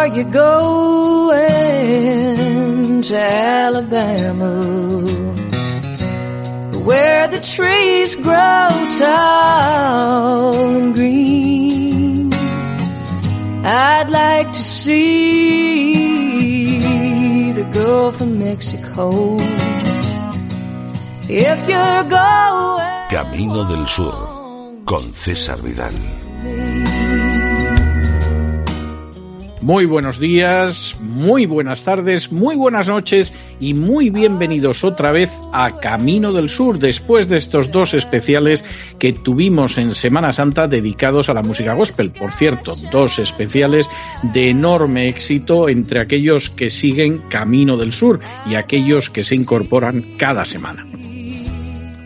are you going to Alabama? Where the trees grow tall and green. I'd like to see the Gulf of Mexico. If you're going Camino del Sur con César Vidal. Muy buenos días, muy buenas tardes, muy buenas noches y muy bienvenidos otra vez a Camino del Sur después de estos dos especiales que tuvimos en Semana Santa dedicados a la música gospel. Por cierto, dos especiales de enorme éxito entre aquellos que siguen Camino del Sur y aquellos que se incorporan cada semana.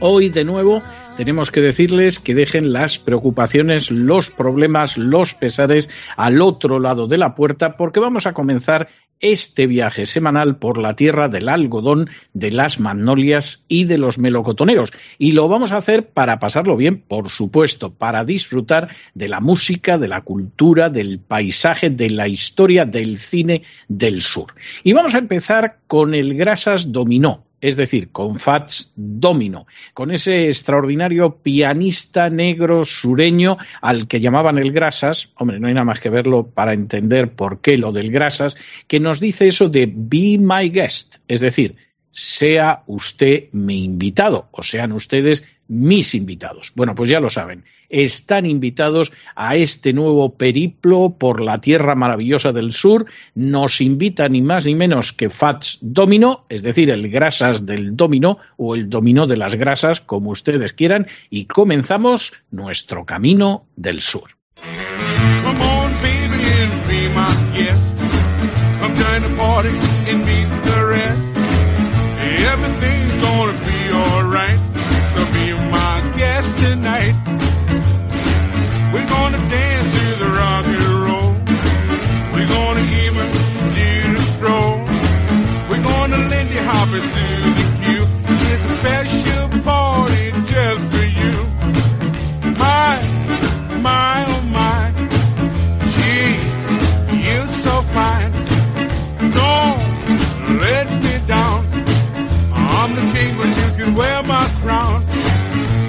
Hoy de nuevo tenemos que decirles que dejen las preocupaciones, los problemas, los pesares al otro lado de la puerta porque vamos a comenzar este viaje semanal por la tierra del algodón, de las magnolias y de los melocotoneros. Y lo vamos a hacer para pasarlo bien, por supuesto, para disfrutar de la música, de la cultura, del paisaje, de la historia del cine del sur. Y vamos a empezar con el Grasas Dominó, es decir, con Fats Domino, con ese extraordinario pianista negro sureño al que llamaban el Grasas, hombre, no hay nada más que verlo para entender por qué lo del Grasas, que nos dice eso de be my guest, es decir, sea usted mi invitado, o sean ustedes mis invitados. Bueno, pues ya lo saben, están invitados a este nuevo periplo por la tierra maravillosa del sur. Nos invita ni más ni menos que Fats Domino, es decir, el grasas del domino o el dominó de las grasas, como ustedes quieran, y comenzamos nuestro camino del sur.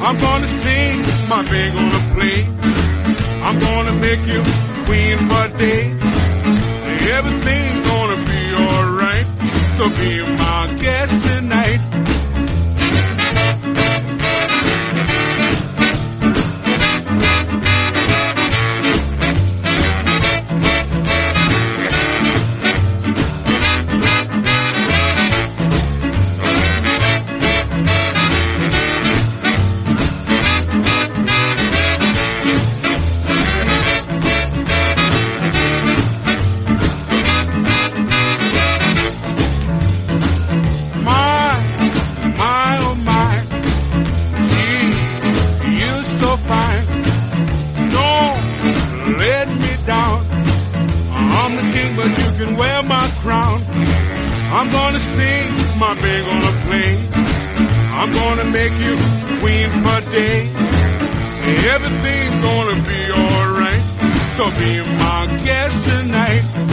I'm gonna sing, my band gonna play. I'm gonna make you queen for day. Everything's gonna be alright. So be my my band gonna play. I'm gonna make you queen for day. Everything's gonna be alright. So be my guest tonight.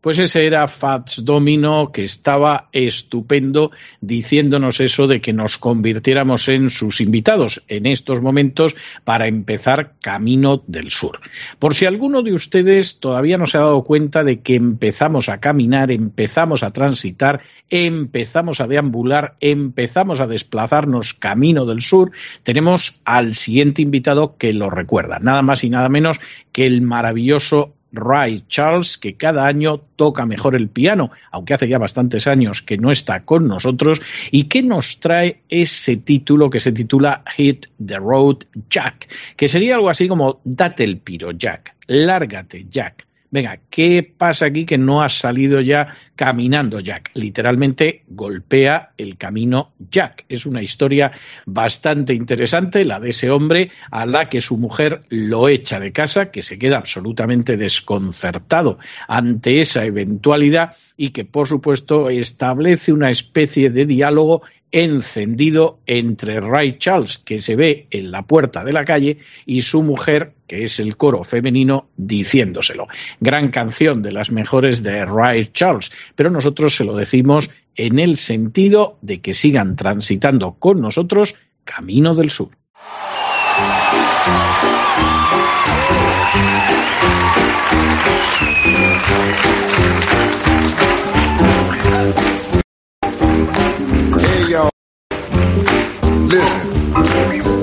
Pues ese era Fats Domino que estaba estupendo diciéndonos eso de que nos convirtiéramos en sus invitados en estos momentos para empezar Camino del Sur. Por si alguno de ustedes todavía no se ha dado cuenta de que empezamos a caminar, empezamos a transitar, empezamos a deambular, empezamos a desplazarnos Camino del Sur, tenemos al siguiente invitado que lo recuerda, nada más y nada menos que el maravilloso Ray Charles, que cada año toca mejor el piano, aunque hace ya bastantes años que no está con nosotros, y que nos trae ese título que se titula Hit the Road Jack, que sería algo así como Date el piro, Jack, lárgate, Jack. Venga, ¿qué pasa aquí que no ha salido ya caminando Jack? Literalmente golpea el camino Jack. Es una historia bastante interesante, la de ese hombre a la que su mujer lo echa de casa, que se queda absolutamente desconcertado ante esa eventualidad y que, por supuesto, establece una especie de diálogo encendido entre Ray Charles, que se ve en la puerta de la calle, y su mujer, que es el coro femenino, diciéndoselo. Gran canción de las mejores de Ray Charles, pero nosotros se lo decimos en el sentido de que sigan transitando con nosotros Camino del Sur.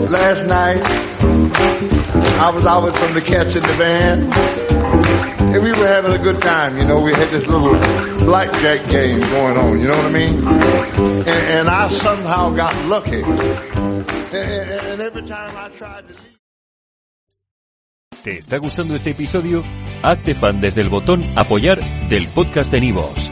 Last night I was out with some of the cats in the van, and we were having a good time. You know, we had this little blackjack game going on. You know what I mean? And, and I somehow got lucky. And, and every time I tried to leave. ¿Te está gustando este episodio? Hazte fan desde el botón Apoyar del podcast de Nivos.